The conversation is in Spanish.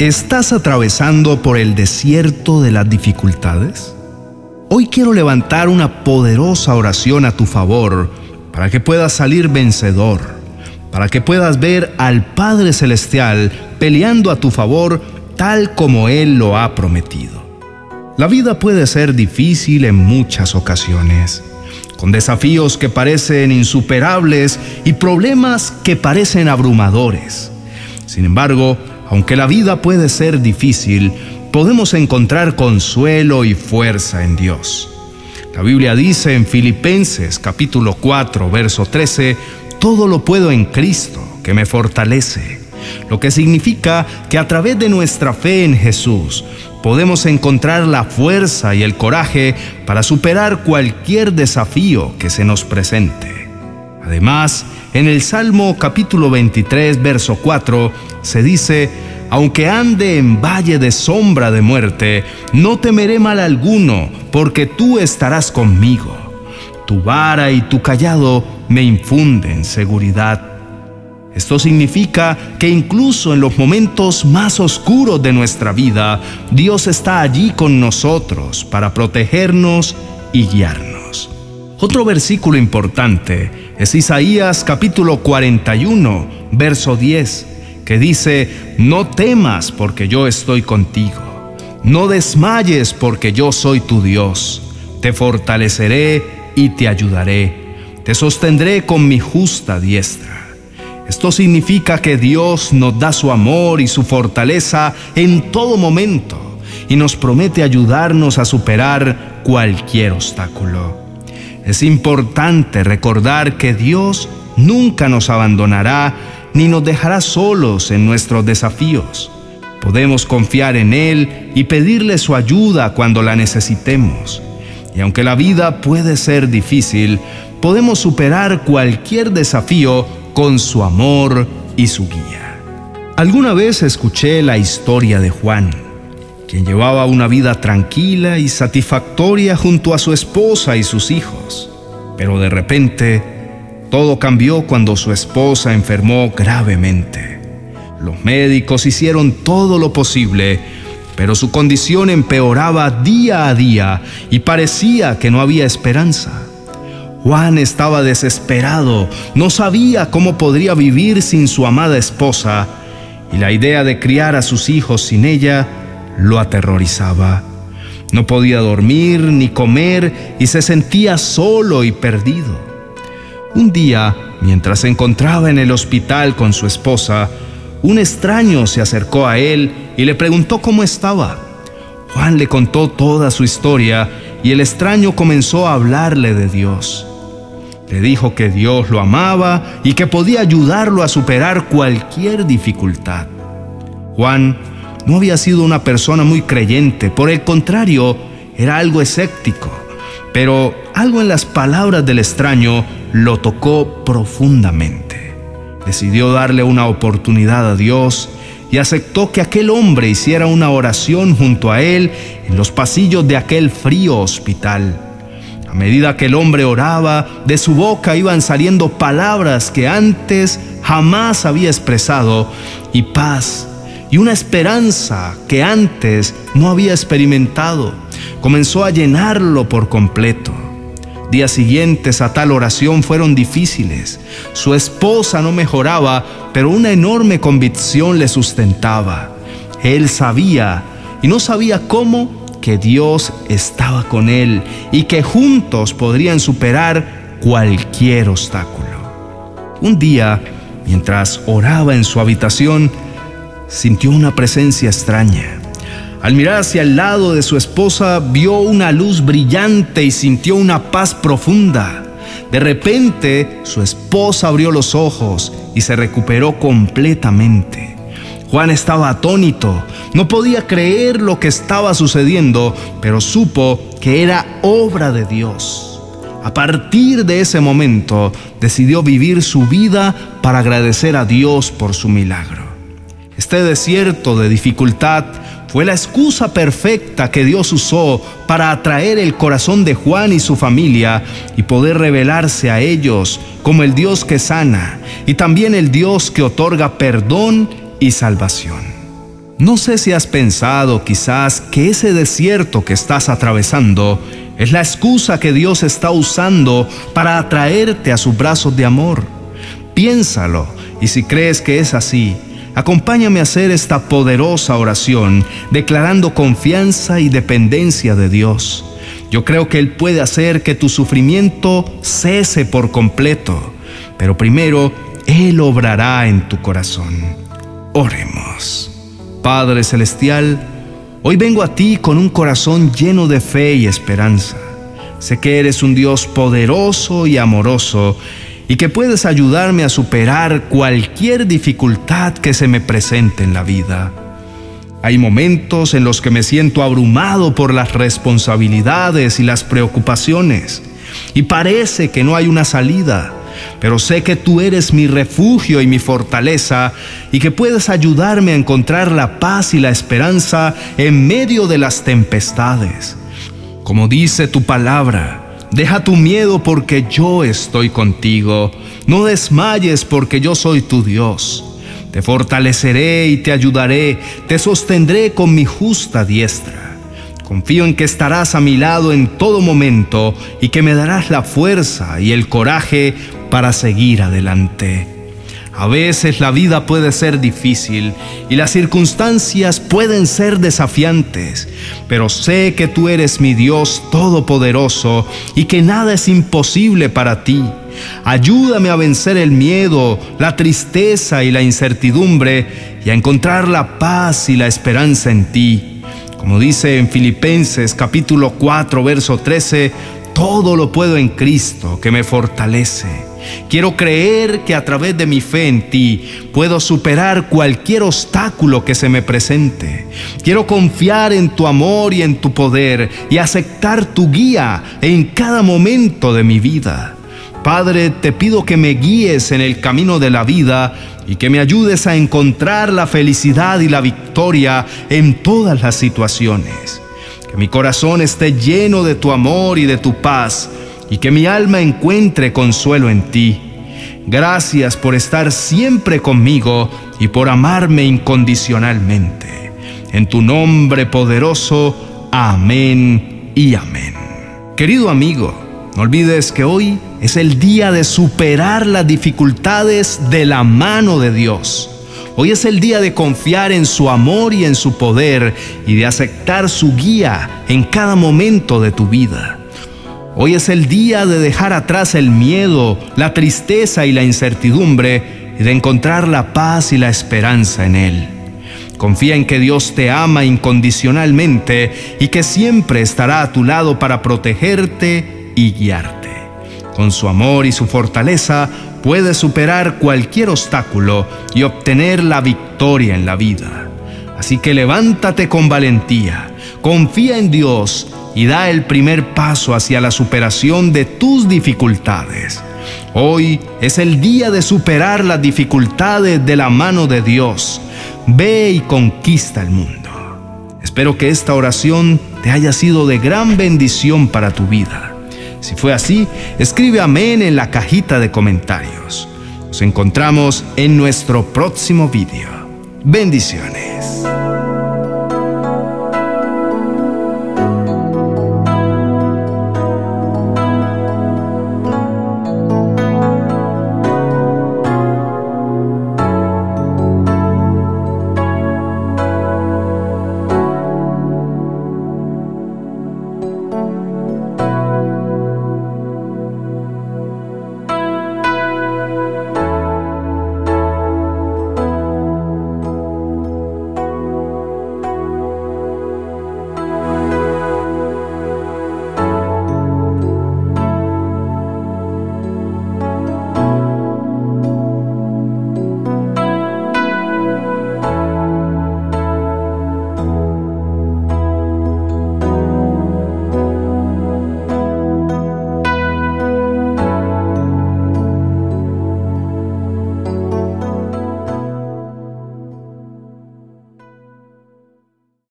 ¿Estás atravesando por el desierto de las dificultades? Hoy quiero levantar una poderosa oración a tu favor para que puedas salir vencedor, para que puedas ver al Padre Celestial peleando a tu favor tal como Él lo ha prometido. La vida puede ser difícil en muchas ocasiones, con desafíos que parecen insuperables y problemas que parecen abrumadores. Sin embargo, aunque la vida puede ser difícil, podemos encontrar consuelo y fuerza en Dios. La Biblia dice en Filipenses capítulo 4, verso 13, todo lo puedo en Cristo que me fortalece, lo que significa que a través de nuestra fe en Jesús podemos encontrar la fuerza y el coraje para superar cualquier desafío que se nos presente. Además, en el Salmo capítulo 23, verso 4, se dice, aunque ande en valle de sombra de muerte, no temeré mal alguno, porque tú estarás conmigo. Tu vara y tu callado me infunden seguridad. Esto significa que incluso en los momentos más oscuros de nuestra vida, Dios está allí con nosotros para protegernos y guiarnos. Otro versículo importante es Isaías capítulo 41, verso 10, que dice, no temas porque yo estoy contigo, no desmayes porque yo soy tu Dios, te fortaleceré y te ayudaré, te sostendré con mi justa diestra. Esto significa que Dios nos da su amor y su fortaleza en todo momento y nos promete ayudarnos a superar cualquier obstáculo. Es importante recordar que Dios nunca nos abandonará ni nos dejará solos en nuestros desafíos. Podemos confiar en Él y pedirle su ayuda cuando la necesitemos. Y aunque la vida puede ser difícil, podemos superar cualquier desafío con su amor y su guía. Alguna vez escuché la historia de Juan quien llevaba una vida tranquila y satisfactoria junto a su esposa y sus hijos. Pero de repente, todo cambió cuando su esposa enfermó gravemente. Los médicos hicieron todo lo posible, pero su condición empeoraba día a día y parecía que no había esperanza. Juan estaba desesperado, no sabía cómo podría vivir sin su amada esposa, y la idea de criar a sus hijos sin ella lo aterrorizaba. No podía dormir ni comer y se sentía solo y perdido. Un día, mientras se encontraba en el hospital con su esposa, un extraño se acercó a él y le preguntó cómo estaba. Juan le contó toda su historia y el extraño comenzó a hablarle de Dios. Le dijo que Dios lo amaba y que podía ayudarlo a superar cualquier dificultad. Juan no había sido una persona muy creyente, por el contrario, era algo escéptico. Pero algo en las palabras del extraño lo tocó profundamente. Decidió darle una oportunidad a Dios y aceptó que aquel hombre hiciera una oración junto a él en los pasillos de aquel frío hospital. A medida que el hombre oraba, de su boca iban saliendo palabras que antes jamás había expresado y paz y una esperanza que antes no había experimentado comenzó a llenarlo por completo. Días siguientes a tal oración fueron difíciles. Su esposa no mejoraba, pero una enorme convicción le sustentaba. Él sabía, y no sabía cómo, que Dios estaba con él y que juntos podrían superar cualquier obstáculo. Un día, mientras oraba en su habitación, sintió una presencia extraña. Al mirar hacia el lado de su esposa, vio una luz brillante y sintió una paz profunda. De repente, su esposa abrió los ojos y se recuperó completamente. Juan estaba atónito, no podía creer lo que estaba sucediendo, pero supo que era obra de Dios. A partir de ese momento, decidió vivir su vida para agradecer a Dios por su milagro. Este desierto de dificultad fue la excusa perfecta que Dios usó para atraer el corazón de Juan y su familia y poder revelarse a ellos como el Dios que sana y también el Dios que otorga perdón y salvación. No sé si has pensado quizás que ese desierto que estás atravesando es la excusa que Dios está usando para atraerte a sus brazos de amor. Piénsalo y si crees que es así, acompáñame a hacer esta poderosa oración declarando confianza y dependencia de Dios. Yo creo que Él puede hacer que tu sufrimiento cese por completo, pero primero Él obrará en tu corazón. Oremos. Padre Celestial, hoy vengo a ti con un corazón lleno de fe y esperanza. Sé que eres un Dios poderoso y amoroso y que puedes ayudarme a superar cualquier dificultad que se me presente en la vida. Hay momentos en los que me siento abrumado por las responsabilidades y las preocupaciones y parece que no hay una salida pero sé que tú eres mi refugio y mi fortaleza y que puedes ayudarme a encontrar la paz y la esperanza en medio de las tempestades. Como dice tu palabra, deja tu miedo porque yo estoy contigo. No desmayes porque yo soy tu Dios. Te fortaleceré y te ayudaré, te sostendré con mi justa diestra. Confío en que estarás a mi lado en todo momento y que me darás la fuerza y el coraje para seguir adelante. A veces la vida puede ser difícil y las circunstancias pueden ser desafiantes, pero sé que tú eres mi Dios todopoderoso y que nada es imposible para ti. Ayúdame a vencer el miedo, la tristeza y la incertidumbre y a encontrar la paz y la esperanza en ti. Como dice en Filipenses capítulo 4, verso 13, todo lo puedo en Cristo que me fortalece. Quiero creer que a través de mi fe en ti puedo superar cualquier obstáculo que se me presente. Quiero confiar en tu amor y en tu poder y aceptar tu guía en cada momento de mi vida. Padre, te pido que me guíes en el camino de la vida y que me ayudes a encontrar la felicidad y la victoria en todas las situaciones. Que mi corazón esté lleno de tu amor y de tu paz y que mi alma encuentre consuelo en ti. Gracias por estar siempre conmigo y por amarme incondicionalmente. En tu nombre poderoso, amén y amén. Querido amigo, no olvides que hoy es el día de superar las dificultades de la mano de Dios. Hoy es el día de confiar en su amor y en su poder y de aceptar su guía en cada momento de tu vida. Hoy es el día de dejar atrás el miedo, la tristeza y la incertidumbre y de encontrar la paz y la esperanza en Él. Confía en que Dios te ama incondicionalmente y que siempre estará a tu lado para protegerte y guiarte. Con su amor y su fortaleza puedes superar cualquier obstáculo y obtener la victoria en la vida. Así que levántate con valentía, confía en Dios y da el primer paso hacia la superación de tus dificultades. Hoy es el día de superar las dificultades de la mano de Dios. Ve y conquista el mundo. Espero que esta oración te haya sido de gran bendición para tu vida. Si fue así, escribe amén en la cajita de comentarios. Nos encontramos en nuestro próximo vídeo. Bendiciones.